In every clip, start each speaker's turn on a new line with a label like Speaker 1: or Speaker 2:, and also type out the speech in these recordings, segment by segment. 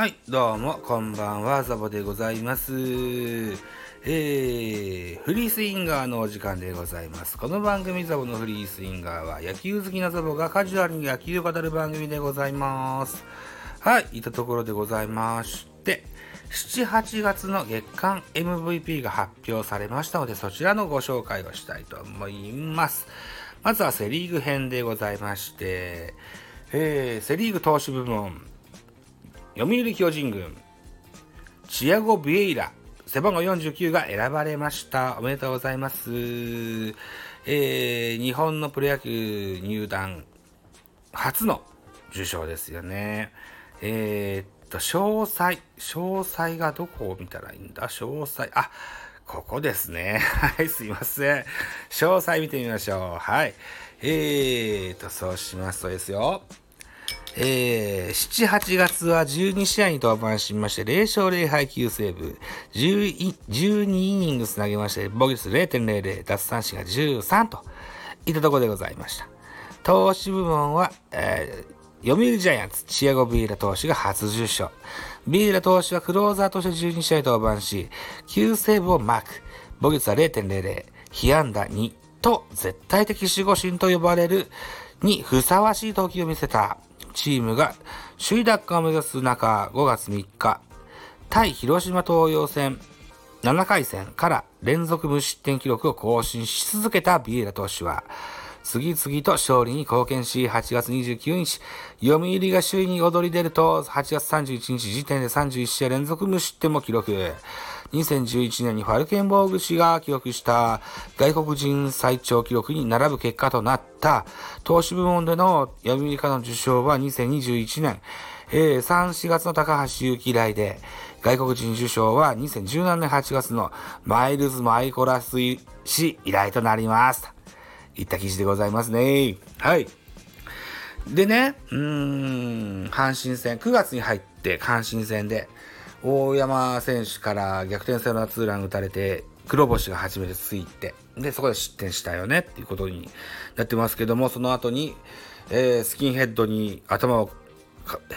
Speaker 1: はい、どうも、こんばんは、ザボでございます。えー、フリースインガーのお時間でございます。この番組ザボのフリースインガーは野球好きなザボがカジュアルに野球を語る番組でございます。はい、いたところでございまして、7、8月の月間 MVP が発表されましたので、そちらのご紹介をしたいと思います。まずはセリーグ編でございまして、えー、セリーグ投手部門、読売巨人軍、チアゴ・ビエイラ、背番号49が選ばれました。おめでとうございます。えー、日本のプロ野球入団初の受賞ですよね。えー、っと、詳細、詳細がどこを見たらいいんだ？詳細、あ、ここですね。はい、すいません。詳細見てみましょう。はい。えーと、そうしますとですよ。えー、7、8月は12試合に登板しまして、0勝0敗9セーブ、12, イニングス投げまして、防御率0.00、奪三振が13といったところでございました。投手部門は、えー、読売ジャイアンツ、チアゴ・ビーラ投手が初受賞。ビーラ投手はクローザーとして12試合登板し、9セーブをマーク。防御率は0.00、被安打2と絶対的守護神と呼ばれるにふさわしい投球を見せた。チームが首位奪還を目指す中、5月3日、対広島東洋戦7回戦から連続無失点記録を更新し続けたビエラ投手は、次々と勝利に貢献し、8月29日、読売が首位に躍り出ると、8月31日時点で31試合連続無失点も記録。2011年にファルケンボーグ氏が記録した外国人最長記録に並ぶ結果となった投手部門での読売家の受賞は2021年、えー、3、4月の高橋祐希以来で、外国人受賞は2017年8月のマイルズ・マイコラス氏以来となります。いった記事でございますね。はい。でね、うーん、阪神戦、9月に入って阪神戦で、大山選手から逆転サヨナラツーラン打たれて、黒星が初めてついて、で、そこで失点したよねっていうことになってますけども、その後に、えー、スキンヘッドに頭を、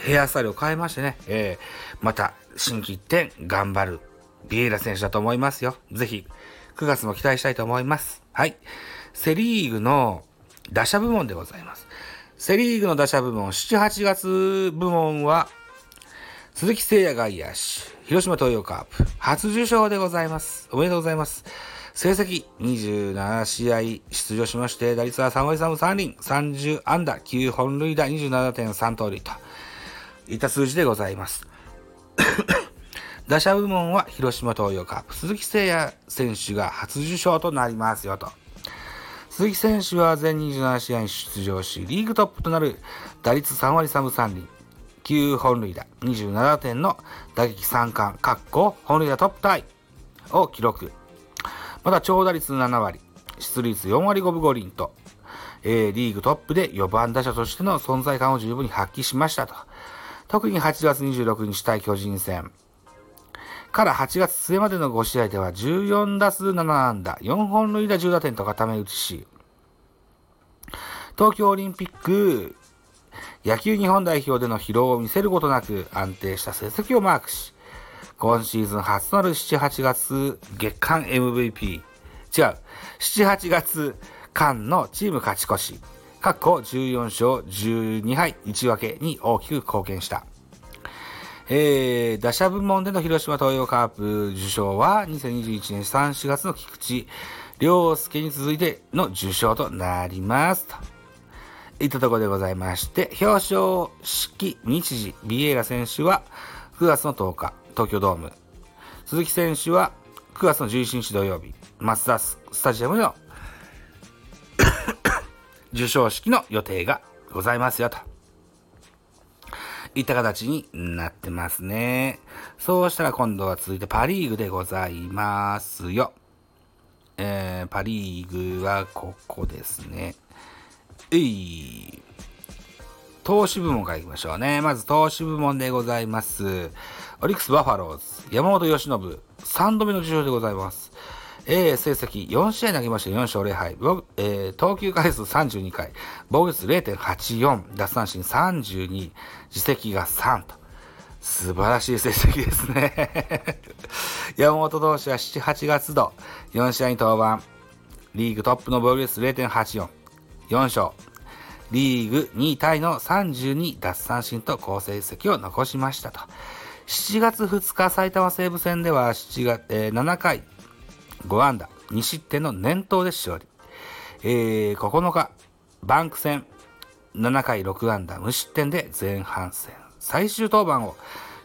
Speaker 1: ヘアスタイルを変えましてね、えー、また、新規一点、頑張る、ビエイラ選手だと思いますよ。ぜひ、9月も期待したいと思います。はい。セリーグの打者部門でございます。セリーグの打者部門、7、8月部門は、鈴木誠也外野手、広島東洋カープ、初受賞でございます。おめでとうございます。成績、27試合出場しまして、打率は3割3分3厘、30安打、9本塁打、27.3盗塁といった数字でございます。打者部門は広島東洋カープ、鈴木誠也選手が初受賞となりますよと。鈴木選手は全27試合に出場し、リーグトップとなる打率3割3分3厘、9本塁打、27点の打撃3冠、かっこ本塁打トップタイを記録。また長打率7割、出塁率4割5分5厘と、えー、リーグトップで4番打者としての存在感を十分に発揮しましたと。特に8月26日対巨人戦。から8月末までの5試合では14打数7安打、4本塁打10打点と固め打ちし、東京オリンピック野球日本代表での疲労を見せることなく安定した成績をマークし、今シーズン初となる7、8月月間 MVP、違う、7、8月間のチーム勝ち越し、過去14勝12敗1分けに大きく貢献した。えー、打者部門での広島東洋カープ受賞は2021年3、4月の菊池涼介に続いての受賞となります。いったところでございまして、表彰式日時、ビエイラ選手は9月の10日、東京ドーム。鈴木選手は9月の11日土曜日、マツダスタジアムの 受賞式の予定がございますよ、と。いった形になってますね。そうしたら今度は続いてパリーグでございますよ。えー、パリーグはここですね。えい。投手部門からいきましょうね。まず投手部門でございます。オリックスバファローズ、山本由伸、3度目の受賞でございます。えー、成績4試合投げました4勝0敗、えー、投球回数32回、防御率0.84、奪三振32、自責が3と。素晴らしい成績ですね 山本投手は7、8月度、4試合に登板。リーグトップの防御率0.84、4勝。リーグ2位タイの32奪三振と好成績を残しましたと。7月2日埼玉西武戦では7月、えー、7回5安打2失点の念頭で勝利。えー、9日バンク戦7回6安打無失点で前半戦最終登板を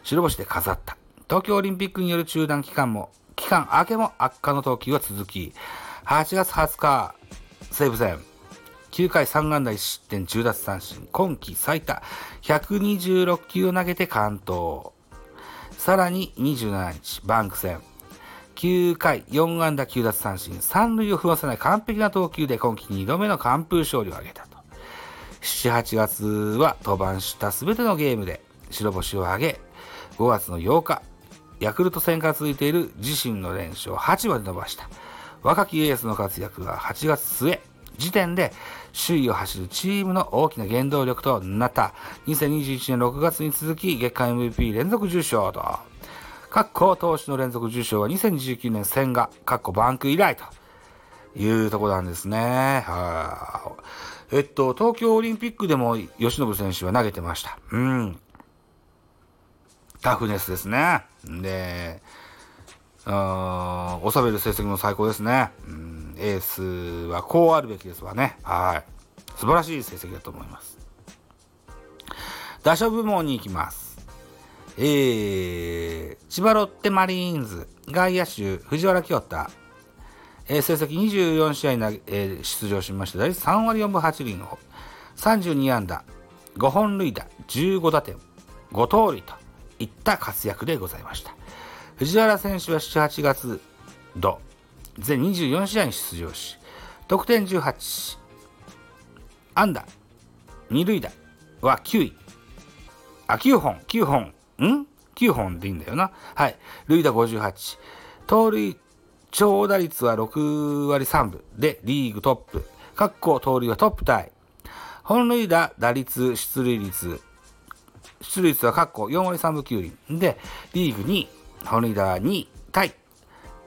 Speaker 1: 白星で飾った。東京オリンピックによる中断期間も、期間明けも悪化の投球が続き、8月20日、西武戦、9回3安打1失点10奪三振、今季最多126球を投げて完投。さらに27日、バンク戦、9回4安打9奪三振、3塁を踏ませない完璧な投球で今季2度目の完封勝利を挙げたと。7、8月は登板した全てのゲームで白星を挙げ、5月の8日、ヤクルト戦から続いている自身の連勝を8まで伸ばした。若きエースの活躍が8月末時点で首位を走るチームの大きな原動力となった2021年6月に続き月間 MVP 連続受賞と。各校投手の連続受賞は2019年千賀、各校バンク以来というとこなんですね。はえっと、東京オリンピックでも吉信選手は投げてました。うん。タフネスですね。で、あ収める成績も最高ですね。うん、エースはこうあるべきですわね。はい。素晴らしい成績だと思います。打者部門に行きます。えー、千葉ロッテマリーンズ、外野手、藤原清太、えー、成績24試合投げ、えー、出場しまして、大体3割4分8厘の32安打、5本塁打、15打点、5盗塁といった活躍でございました。藤原選手は7、8月度、全24試合に出場し、得点18、安打、二塁打は9位。あ、9本、9本、ん ?9 本でいいんだよな。はい。塁打58。盗塁長打率は6割3分でリーグトップ。各校盗塁はトップタイ。本塁打、打率、出塁率。出塁率は各校4割3分9厘。で、リーグ2位、本塁打2位タイ。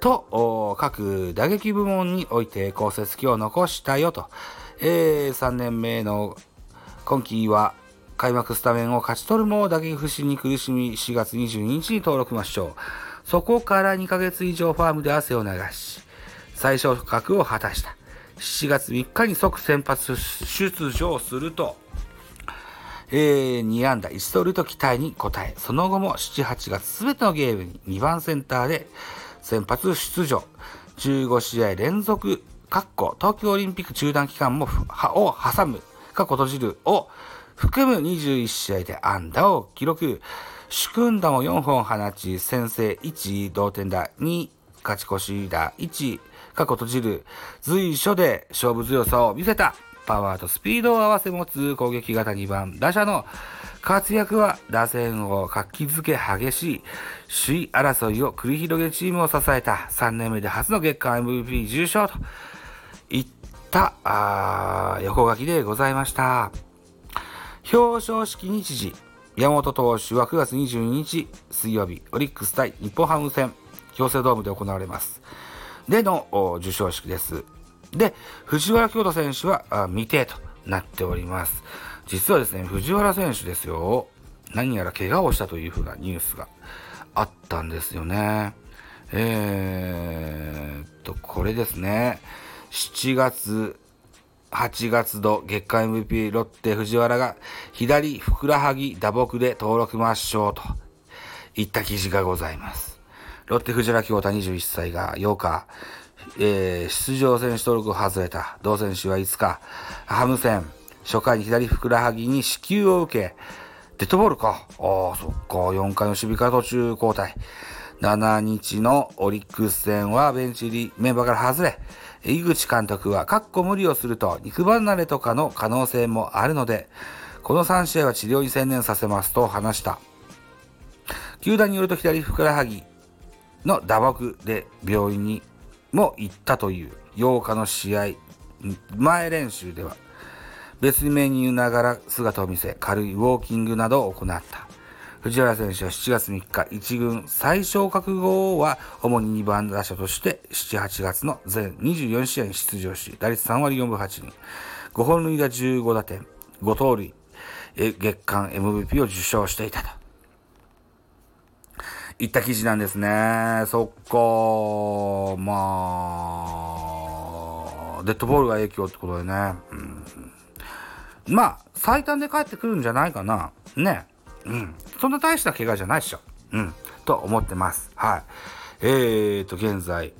Speaker 1: と、各打撃部門において好成績を残したよと。えー、3年目の今季は開幕スタメンを勝ち取るも打撃不振に苦しみ4月22日に登録抹消。そこから2ヶ月以上ファームで汗を流し、最小格を果たした。7月3日に即先発出場すると、えー、2安打1盗塁と期待に応え、その後も7、8月すべてのゲームに2番センターで先発出場。15試合連続、括弧、東京オリンピック中断期間も、を挟む、括弧閉じるを含む21試合で安打を記録。主君打も4本放ち、先制1、同点打2、勝ち越し打1、過去閉じる、随所で勝負強さを見せた。パワーとスピードを合わせ持つ攻撃型2番打者の活躍は打線を活気づけ激しい首位争いを繰り広げチームを支えた3年目で初の月間 MVP 受賞といったあ横書きでございました。表彰式日時山本投手は9月22日水曜日、オリックス対日本ハム戦、京成ドームで行われます。での授賞式です。で、藤原京太選手は未定となっております。実はですね、藤原選手ですよ、何やら怪我をしたというふうなニュースがあったんですよね。えー、と、これですね、7月8月度月間 MVP ロッテ藤原が左ふくらはぎ打撲で登録抹消といった記事がございます。ロッテ藤原京太21歳が8日、えー、出場選手登録を外れた。同選手は5日、ハム戦、初回に左ふくらはぎに支給を受け、デッドボールか。ああ、そっか。4回の守備から途中交代。7日のオリックス戦はベンチ入りメンバーから外れ、井口監督は、かっこ無理をすると肉離れとかの可能性もあるので、この3試合は治療に専念させますと話した。球団によると左ふくらはぎの打撲で病院にも行ったという8日の試合前練習では別メニューながら姿を見せ軽いウォーキングなどを行った。藤原選手は7月3日、1軍最小格後は主に2番打者として7、8月の全24試合に出場し、打率3割4分8厘、5本塁打15打点、5盗塁、月間 MVP を受賞していたと。いった記事なんですね。そっかまあ、デッドボールが影響ってことでね。うん、まあ、最短で帰ってくるんじゃないかな。ね。うん。そんな大した怪我じゃないっしょ。うん。と思ってます。はい。えーと、現在、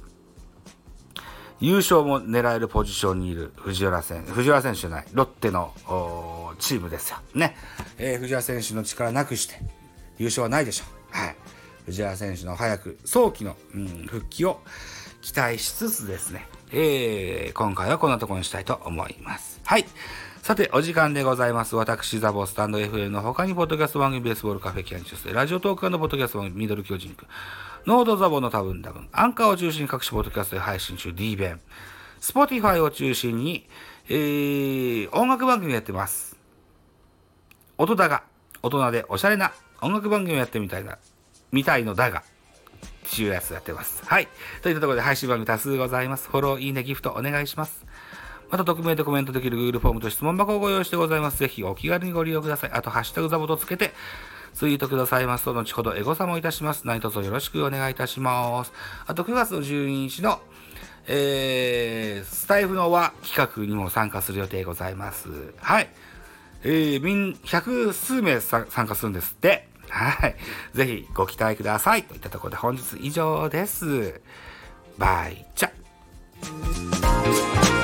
Speaker 1: 優勝も狙えるポジションにいる藤原選手、藤原選手じゃない、ロッテのチームですよ。ね。えー、藤原選手の力なくして、優勝はないでしょう。はい。藤原選手の早く、早期の、うん、復帰を期待しつつですね、えー、今回はこんなところにしたいと思います。はい。さて、お時間でございます。私、ザボスタンド FM の他に、ポッドキャスト番組ベースボールカフェキャンチュス、ラジオトークのポッドキャスト番組ミドル巨人区、ノードザボの多分多分、アンカーを中心に各種ポッドキャストで配信中 D 弁、 Spotify を中心に、えー、音楽番組やってます。音だが、大人でおしゃれな音楽番組をやってみたいな、みたいのだが、っていうやつやってます。はい。といったところで配信番組多数ございます。フォロー、いいね、ギフトお願いします。また、匿名でコメントできる Google フォームと質問箱をご用意してございます。ぜひお気軽にご利用ください。あと、ハッシュタグザボとつけて、ツイートくださいますと、後ほどエゴサもいたします。何卒よろしくお願いいたします。あと、9月の12日の、えー、スタイフの輪企画にも参加する予定ございます。はい。えー、みん、百数名参加するんですって。はい。ぜひご期待ください。といったところで本日以上です。バイチャ。